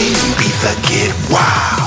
girls in Ibiza get.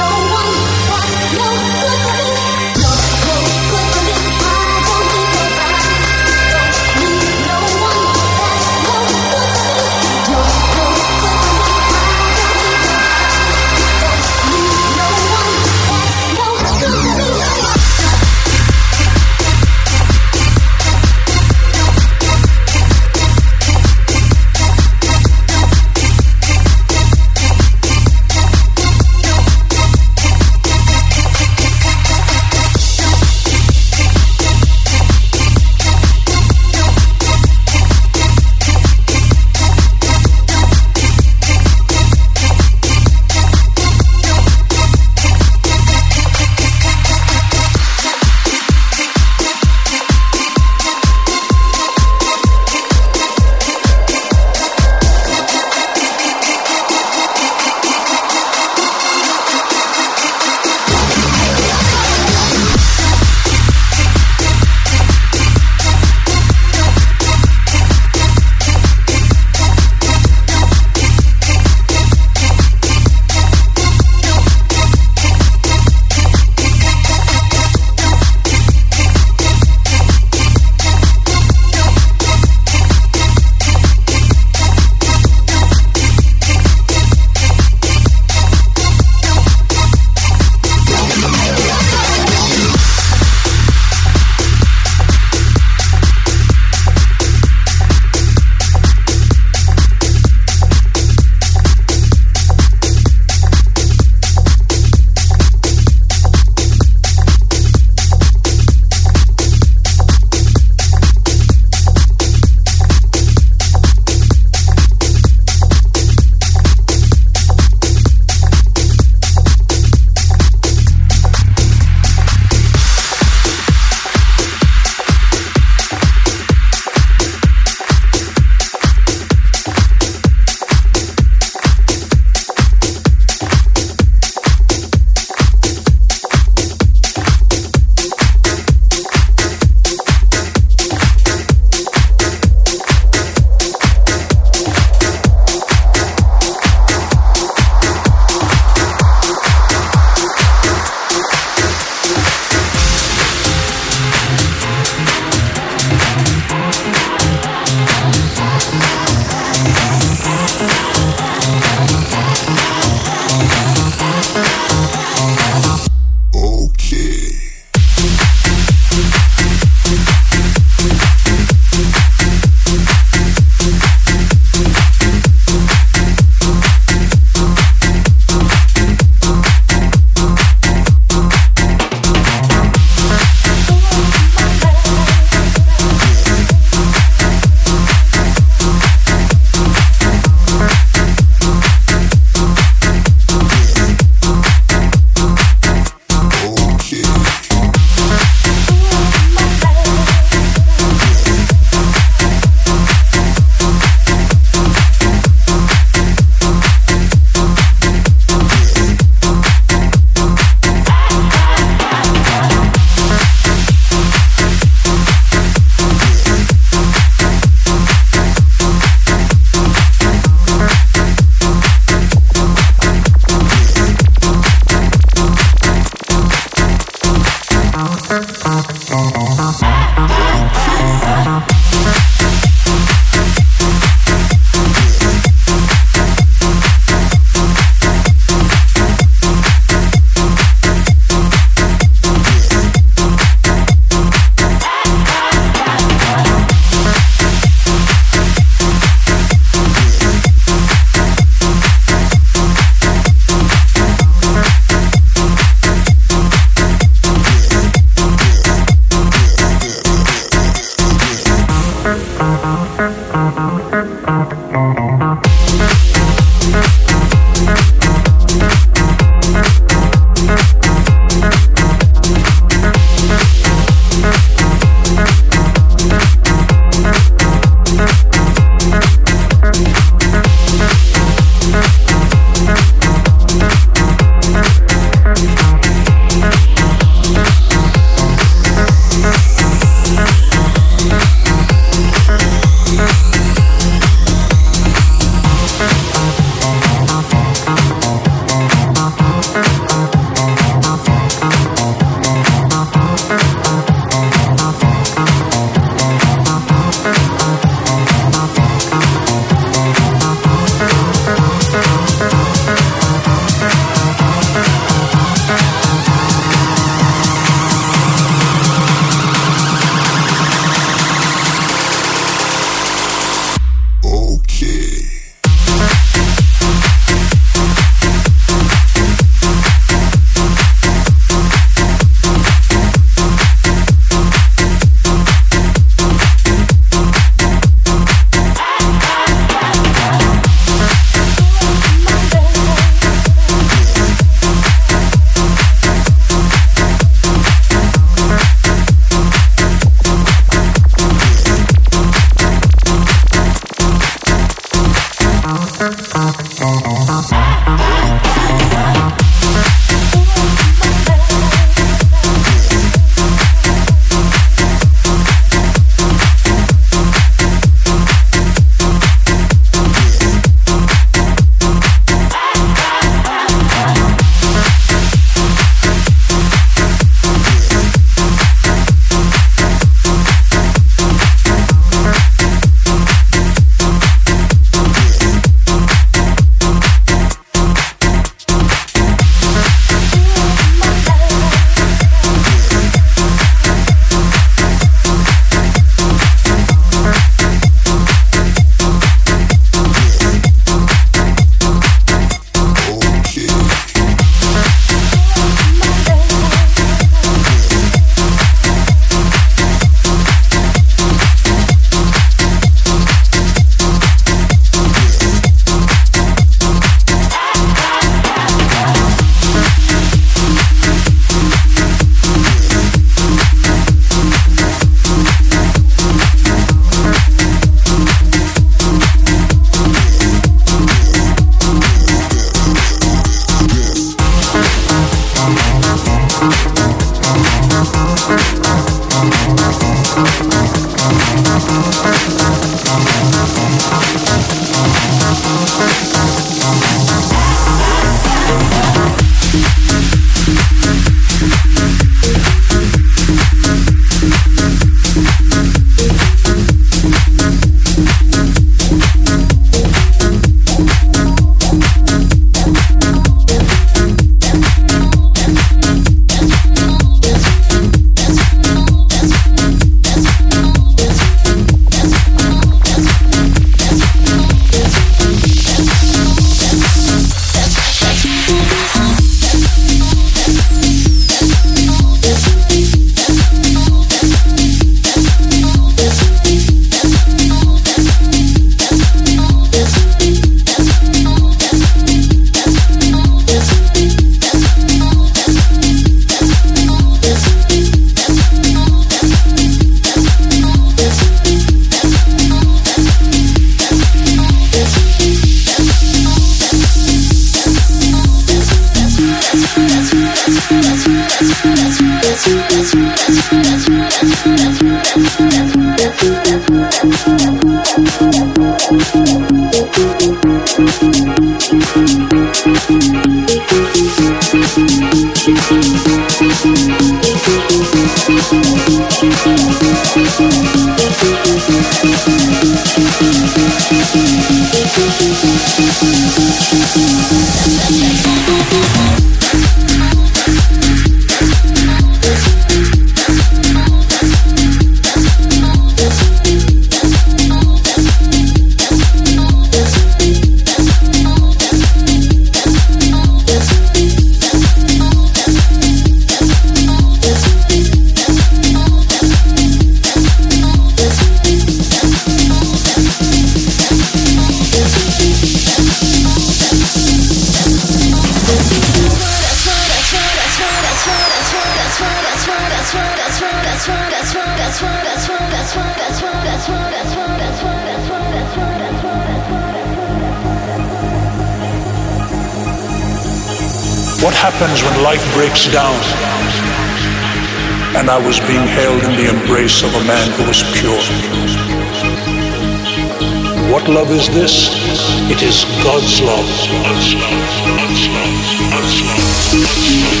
It is God's love. God's love. God's love. God's love. God's love.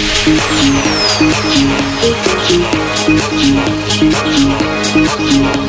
God's love. God's love. God's love. God's love.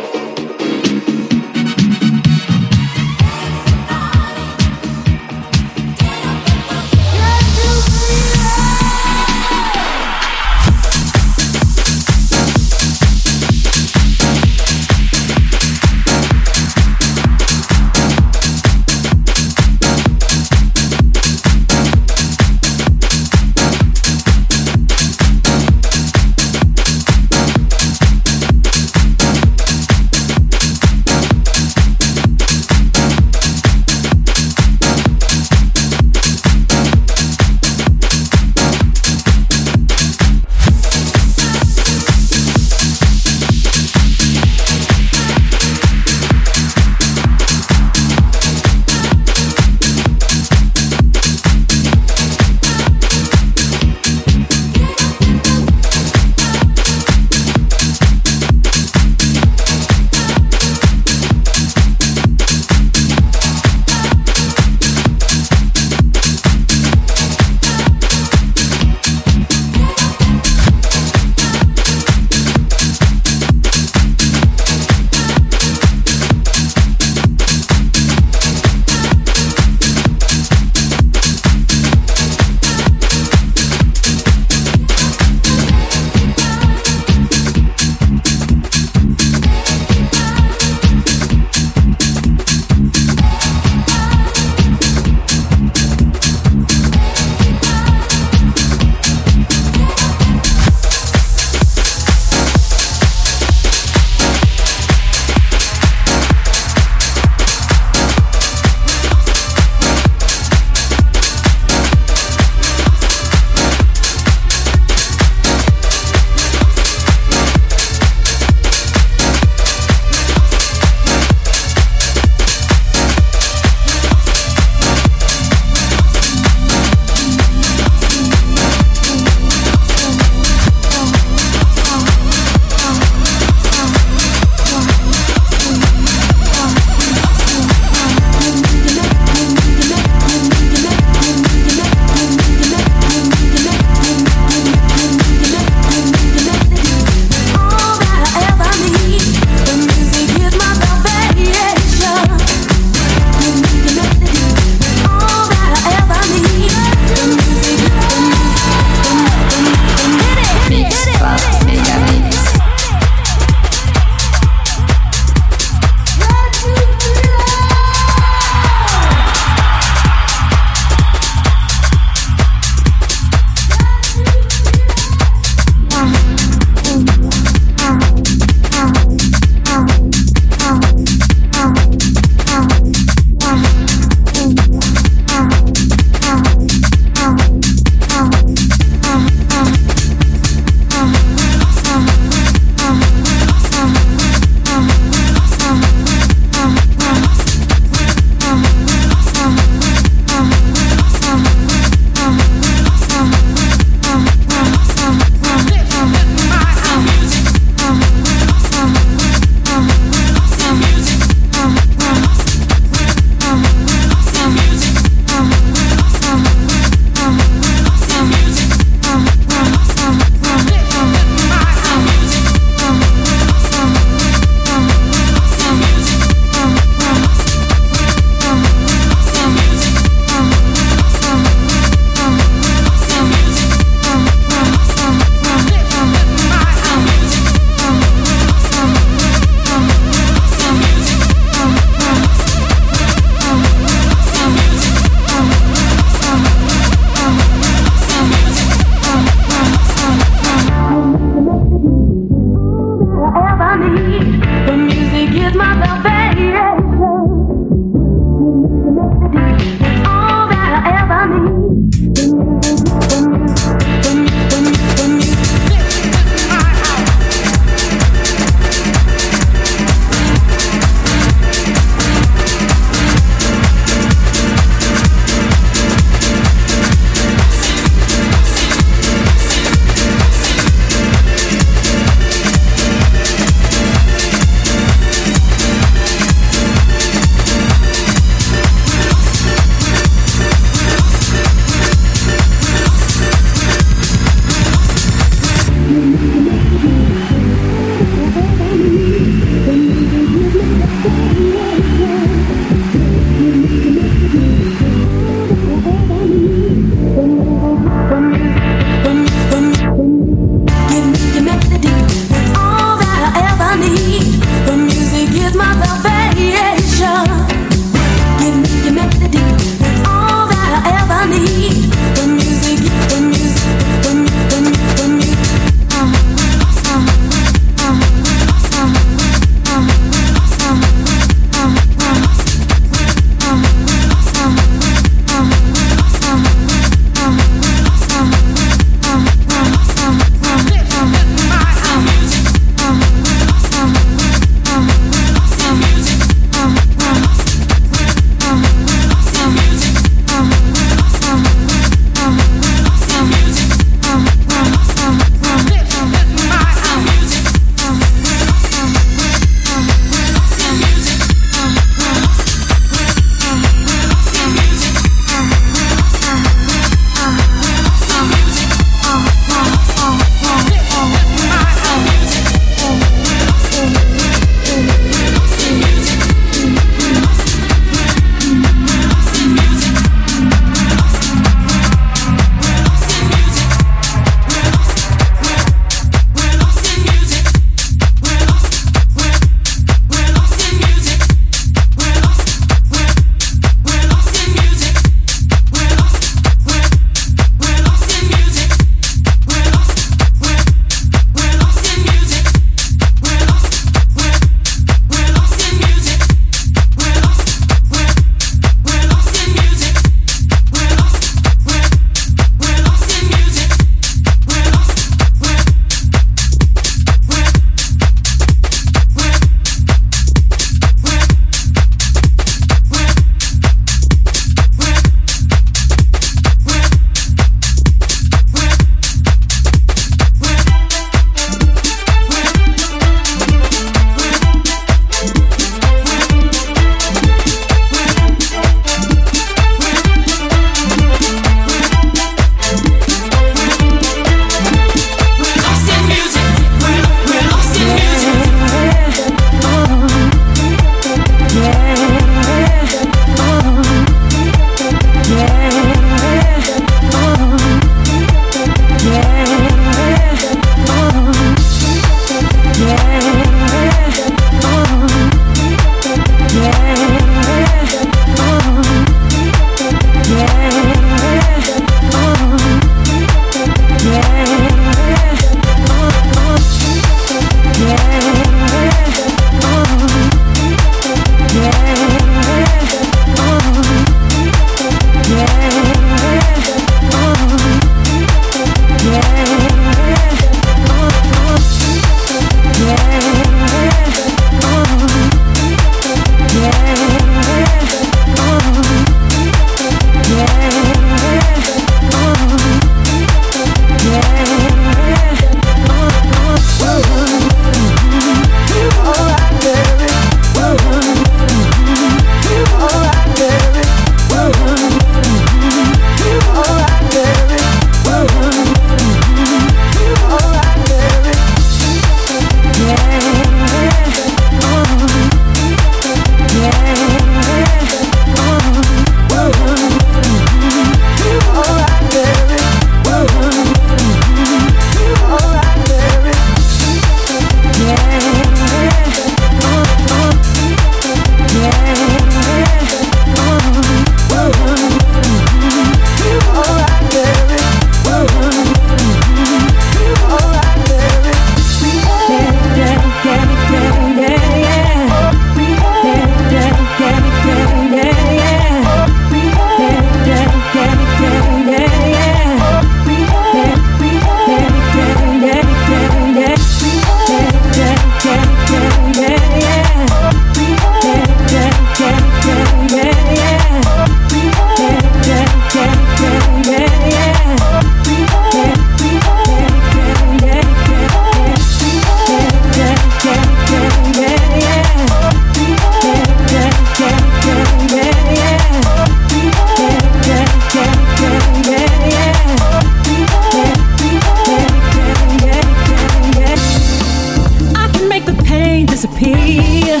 disappear,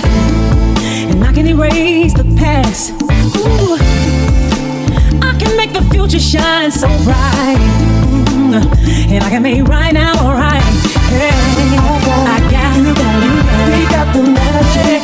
and I can erase the past. Ooh, I can make the future shine so bright, mm, and I can make right now alright. Hey, I got, you, got, I got the magic.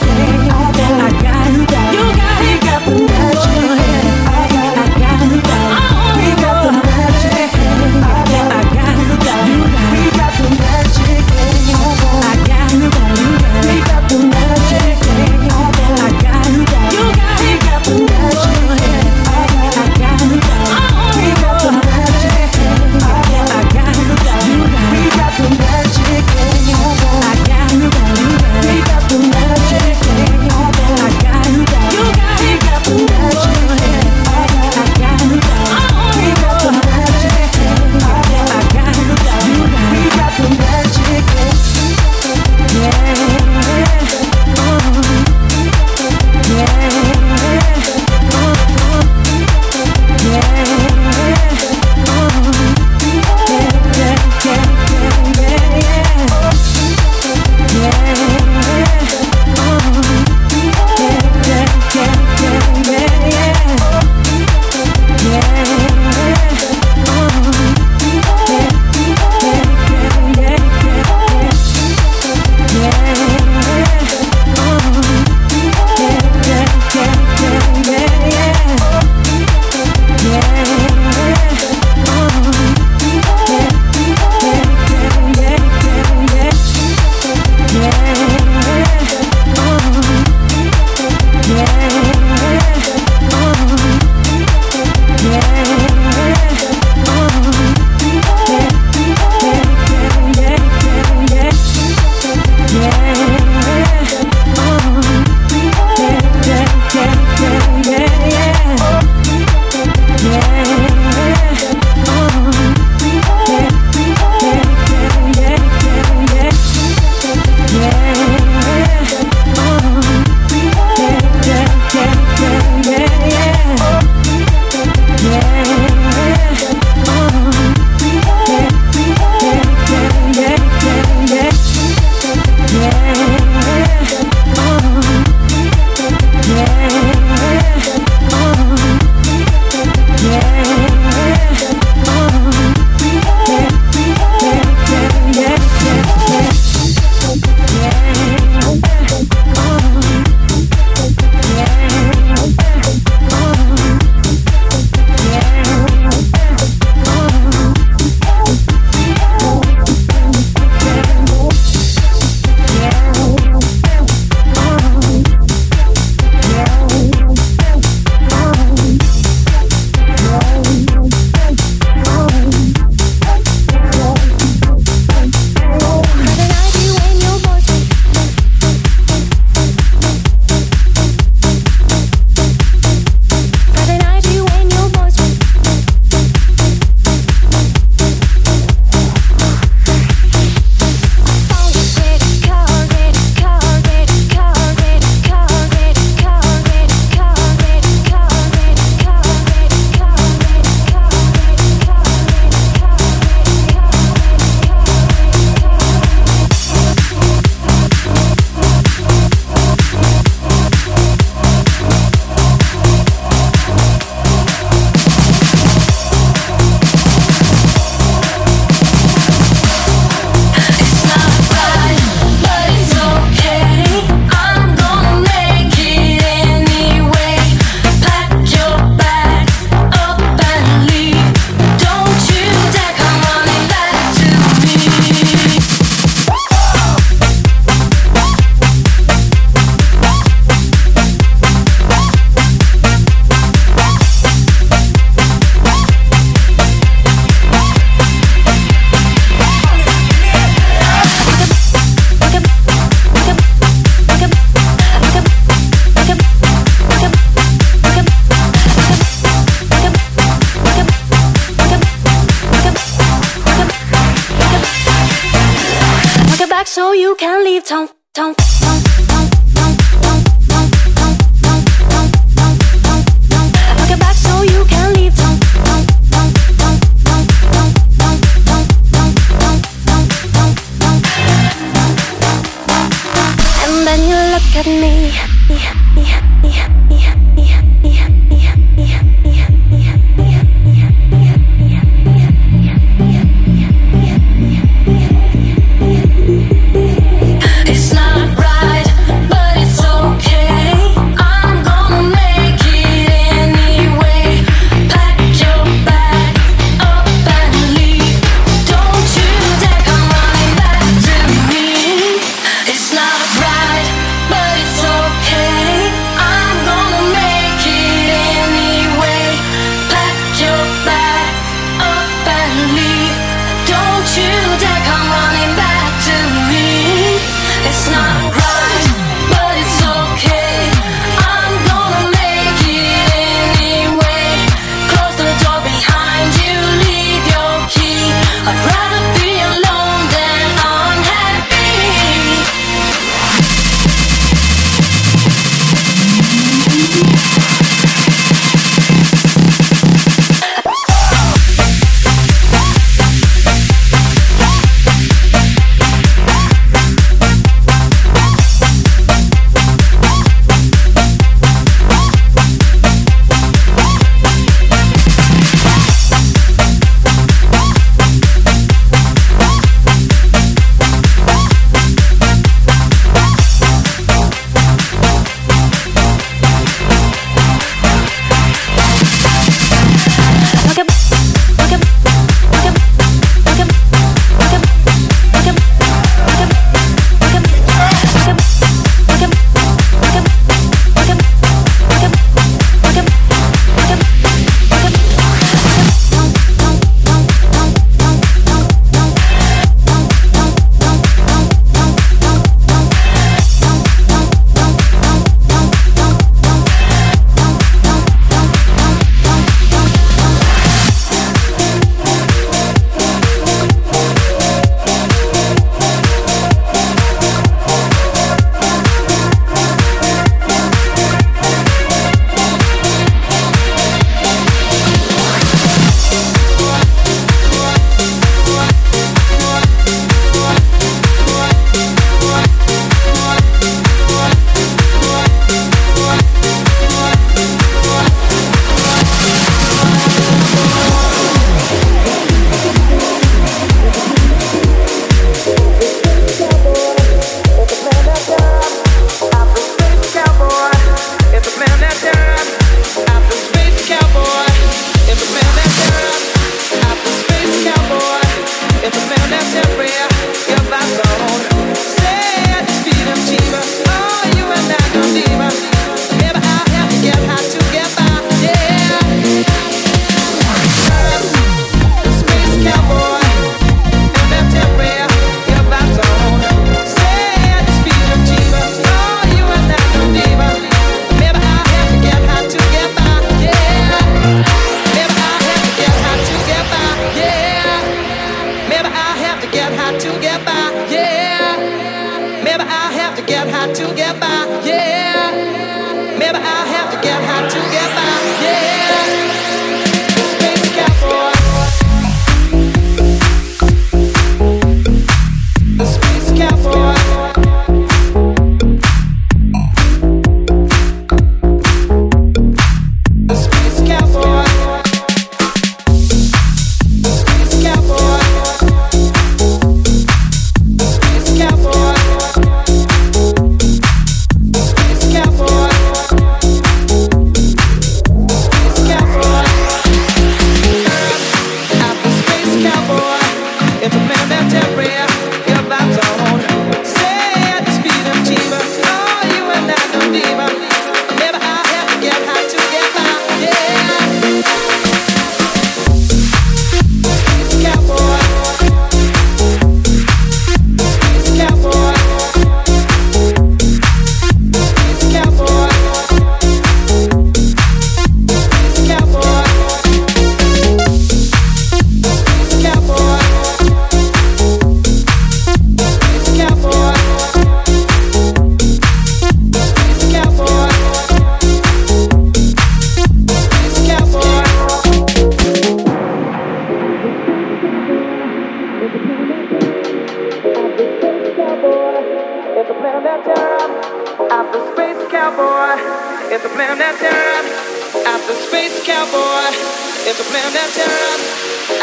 up.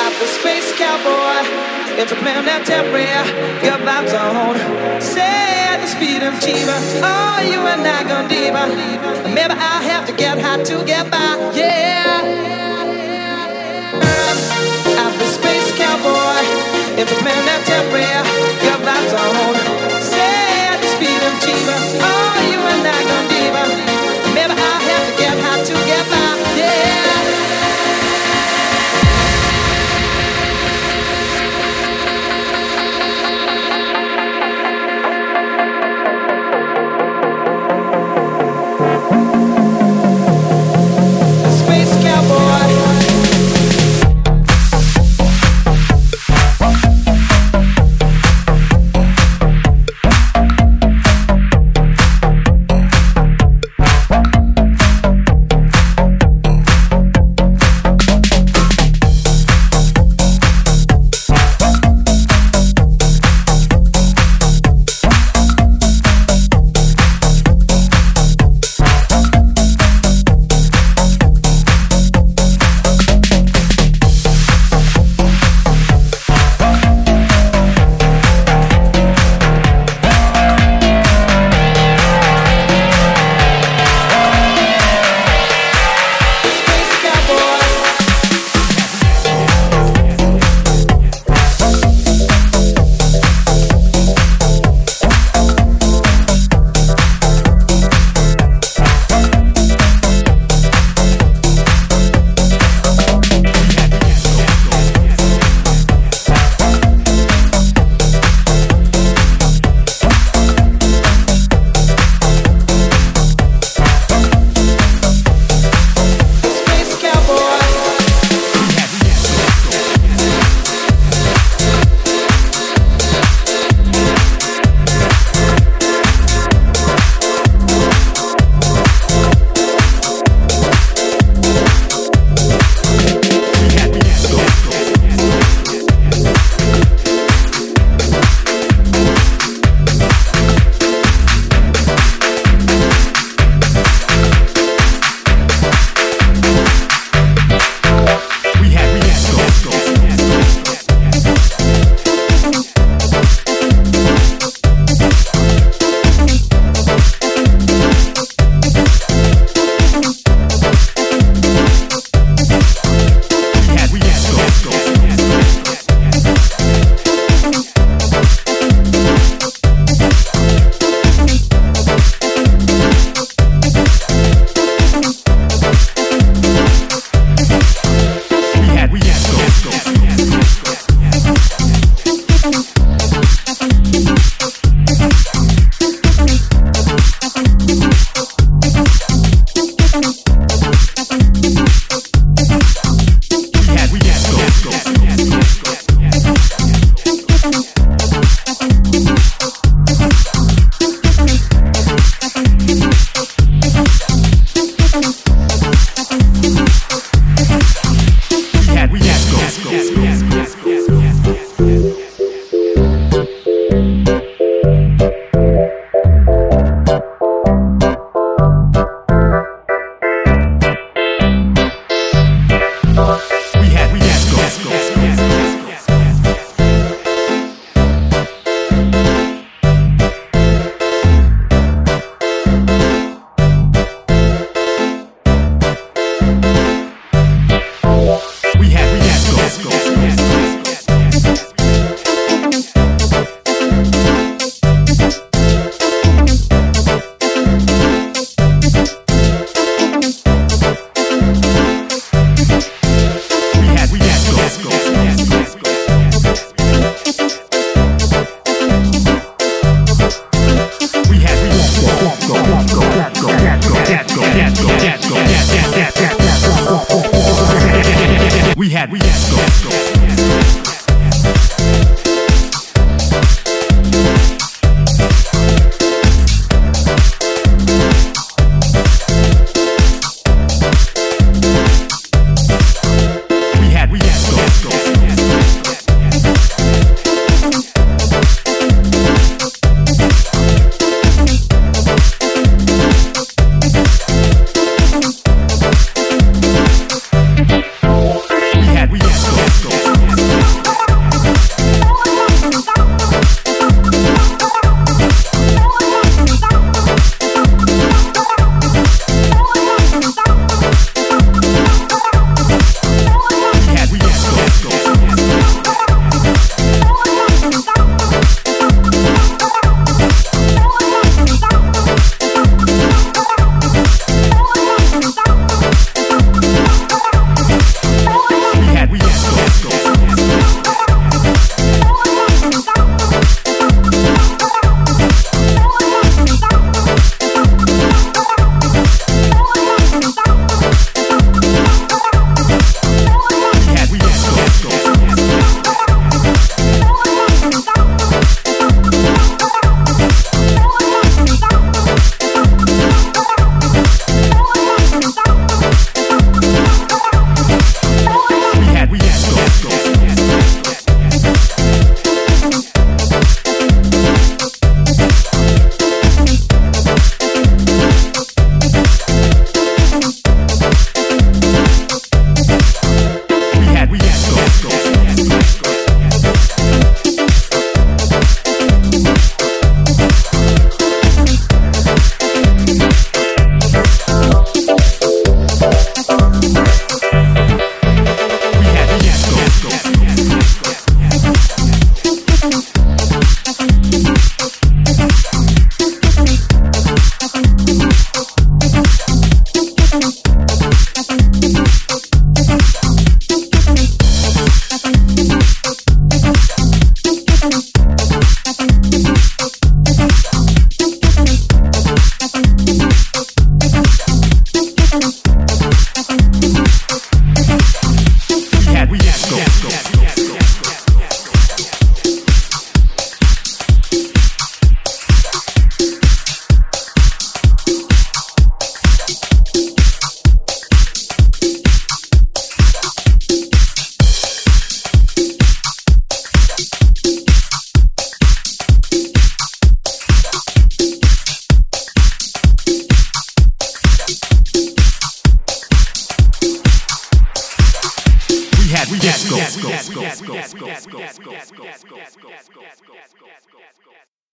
I'm the space cowboy, interplanetary, your vibe zone. Say at the speed of Chiba, oh, you and I gon' diva. Maybe I have to get high to get by, yeah. I'm the space cowboy, interplanetary, your vibe zone.